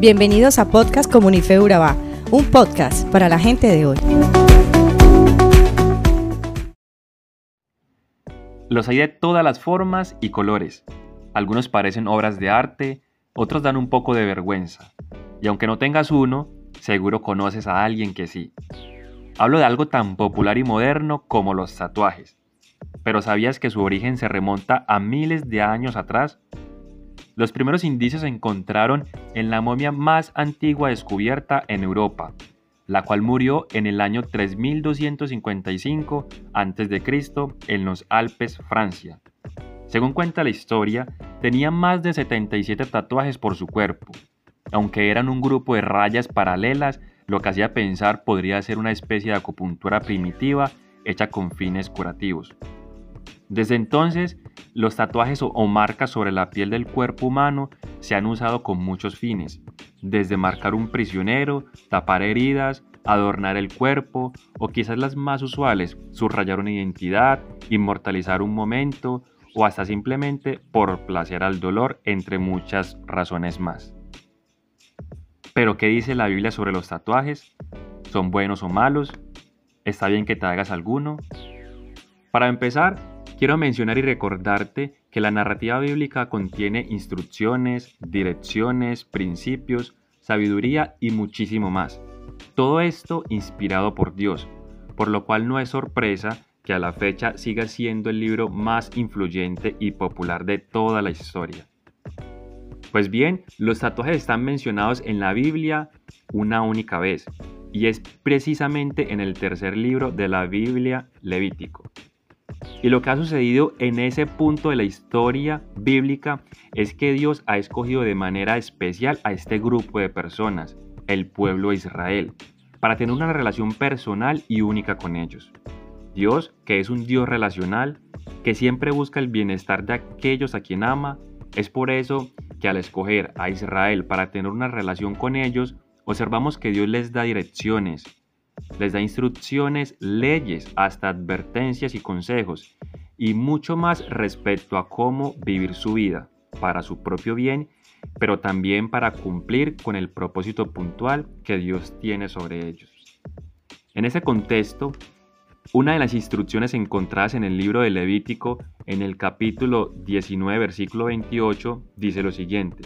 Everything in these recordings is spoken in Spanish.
Bienvenidos a Podcast Comunife Urabá, un podcast para la gente de hoy. Los hay de todas las formas y colores. Algunos parecen obras de arte, otros dan un poco de vergüenza. Y aunque no tengas uno, seguro conoces a alguien que sí. Hablo de algo tan popular y moderno como los tatuajes. Pero ¿sabías que su origen se remonta a miles de años atrás? Los primeros indicios se encontraron en la momia más antigua descubierta en Europa, la cual murió en el año 3255 a.C. en los Alpes, Francia. Según cuenta la historia, tenía más de 77 tatuajes por su cuerpo, aunque eran un grupo de rayas paralelas, lo que hacía pensar podría ser una especie de acupuntura primitiva hecha con fines curativos. Desde entonces, los tatuajes o, marcas sobre la piel del cuerpo humano se han usado con muchos fines, desde marcar un prisionero, tapar heridas, adornar el cuerpo o quizás las más usuales, subrayar una identidad, inmortalizar un momento o hasta simplemente por placer al dolor, entre muchas razones más. Pero ¿qué dice la Biblia sobre los tatuajes? ¿Son buenos o malos? ¿Está bien que te hagas alguno? Para empezar, Quiero mencionar y recordarte que la narrativa bíblica contiene instrucciones, direcciones, principios, sabiduría y muchísimo más. Todo esto inspirado por Dios, por lo cual no es sorpresa que a la fecha siga siendo el libro más influyente y popular de toda la historia. Pues bien, los tatuajes están mencionados en la Biblia una única vez, y es precisamente en el tercer libro de la Biblia Levítico. Y lo que ha sucedido en ese punto de la historia bíblica es que Dios ha escogido de manera especial a este grupo de personas, el pueblo de Israel, para tener una relación personal y única con ellos. Dios, que es un Dios relacional, que siempre busca el bienestar de aquellos a quien ama, es por eso que al escoger a Israel para tener una relación con ellos, observamos que Dios les da direcciones, les da instrucciones, leyes, hasta advertencias y consejos, y mucho más respecto a cómo vivir su vida para su propio bien, pero también para cumplir con el propósito puntual que Dios tiene sobre ellos. En ese contexto, una de las instrucciones encontradas en el libro de Levítico, en el capítulo 19, versículo 28, dice lo siguiente,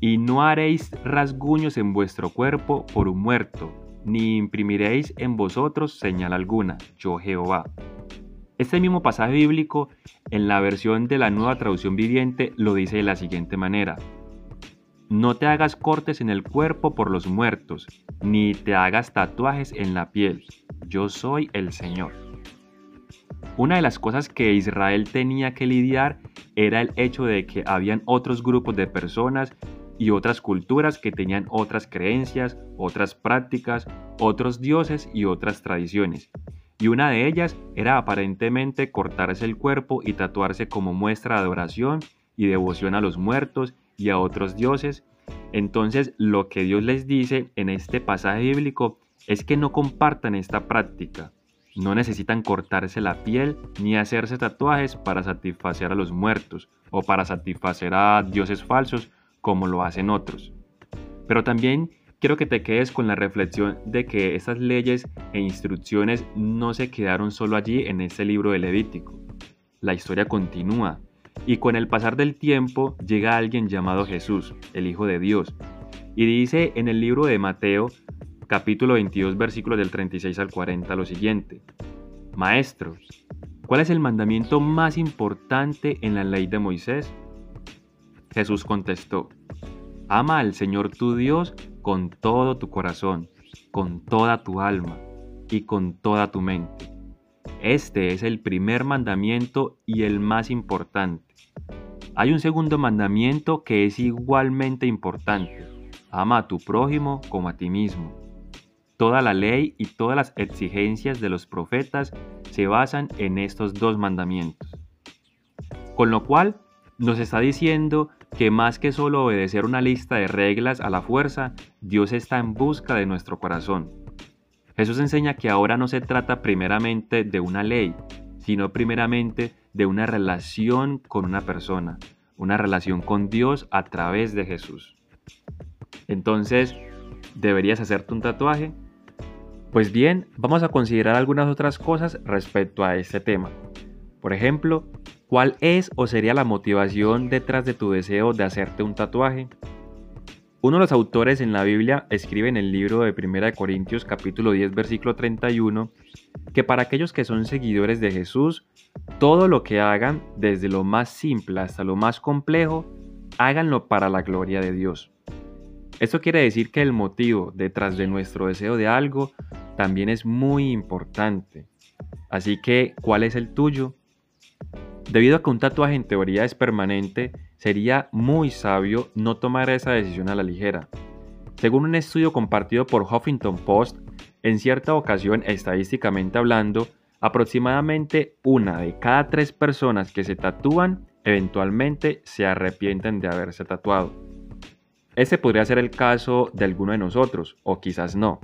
Y no haréis rasguños en vuestro cuerpo por un muerto, ni imprimiréis en vosotros señal alguna, yo Jehová. Este mismo pasaje bíblico, en la versión de la nueva traducción viviente, lo dice de la siguiente manera. No te hagas cortes en el cuerpo por los muertos, ni te hagas tatuajes en la piel. Yo soy el Señor. Una de las cosas que Israel tenía que lidiar era el hecho de que habían otros grupos de personas y otras culturas que tenían otras creencias, otras prácticas, otros dioses y otras tradiciones. Y una de ellas era aparentemente cortarse el cuerpo y tatuarse como muestra de adoración y devoción a los muertos y a otros dioses. Entonces lo que Dios les dice en este pasaje bíblico es que no compartan esta práctica. No necesitan cortarse la piel ni hacerse tatuajes para satisfacer a los muertos o para satisfacer a dioses falsos como lo hacen otros. Pero también quiero que te quedes con la reflexión de que estas leyes e instrucciones no se quedaron solo allí en este libro de Levítico. La historia continúa y con el pasar del tiempo llega alguien llamado Jesús, el Hijo de Dios, y dice en el libro de Mateo, capítulo 22, versículos del 36 al 40 lo siguiente. Maestro, ¿cuál es el mandamiento más importante en la ley de Moisés? Jesús contestó, Ama al Señor tu Dios con todo tu corazón, con toda tu alma y con toda tu mente. Este es el primer mandamiento y el más importante. Hay un segundo mandamiento que es igualmente importante. Ama a tu prójimo como a ti mismo. Toda la ley y todas las exigencias de los profetas se basan en estos dos mandamientos. Con lo cual, nos está diciendo que más que solo obedecer una lista de reglas a la fuerza, Dios está en busca de nuestro corazón. Jesús enseña que ahora no se trata primeramente de una ley, sino primeramente de una relación con una persona, una relación con Dios a través de Jesús. Entonces, ¿deberías hacerte un tatuaje? Pues bien, vamos a considerar algunas otras cosas respecto a este tema. Por ejemplo, ¿cuál es o sería la motivación detrás de tu deseo de hacerte un tatuaje? Uno de los autores en la Biblia escribe en el libro de 1 Corintios capítulo 10 versículo 31 que para aquellos que son seguidores de Jesús, todo lo que hagan, desde lo más simple hasta lo más complejo, háganlo para la gloria de Dios. Esto quiere decir que el motivo detrás de nuestro deseo de algo también es muy importante. Así que, ¿cuál es el tuyo? Debido a que un tatuaje en teoría es permanente, sería muy sabio no tomar esa decisión a la ligera. Según un estudio compartido por Huffington Post, en cierta ocasión, estadísticamente hablando, aproximadamente una de cada tres personas que se tatúan eventualmente se arrepienten de haberse tatuado. Ese podría ser el caso de alguno de nosotros, o quizás no.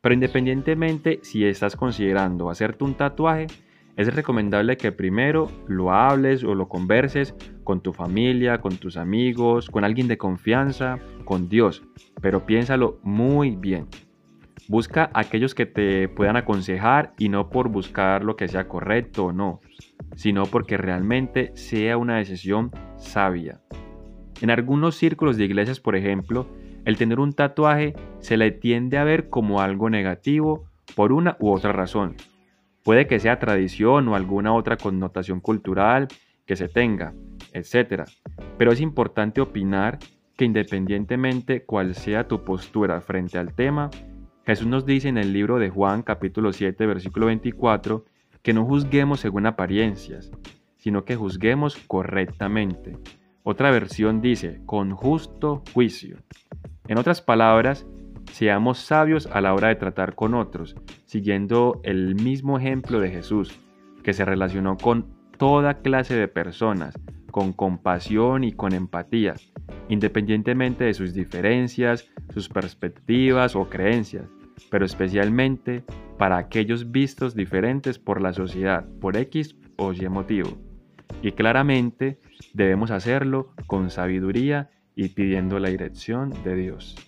Pero independientemente si estás considerando hacerte un tatuaje, es recomendable que primero lo hables o lo converses con tu familia, con tus amigos, con alguien de confianza, con Dios, pero piénsalo muy bien. Busca aquellos que te puedan aconsejar y no por buscar lo que sea correcto o no, sino porque realmente sea una decisión sabia. En algunos círculos de iglesias, por ejemplo, el tener un tatuaje se le tiende a ver como algo negativo por una u otra razón. Puede que sea tradición o alguna otra connotación cultural que se tenga, etc. Pero es importante opinar que independientemente cuál sea tu postura frente al tema, Jesús nos dice en el libro de Juan capítulo 7 versículo 24 que no juzguemos según apariencias, sino que juzguemos correctamente. Otra versión dice, con justo juicio. En otras palabras, seamos sabios a la hora de tratar con otros, siguiendo el mismo ejemplo de Jesús, que se relacionó con toda clase de personas, con compasión y con empatía, independientemente de sus diferencias, sus perspectivas o creencias, pero especialmente para aquellos vistos diferentes por la sociedad, por X o Y motivo. Y claramente debemos hacerlo con sabiduría y pidiendo la dirección de Dios.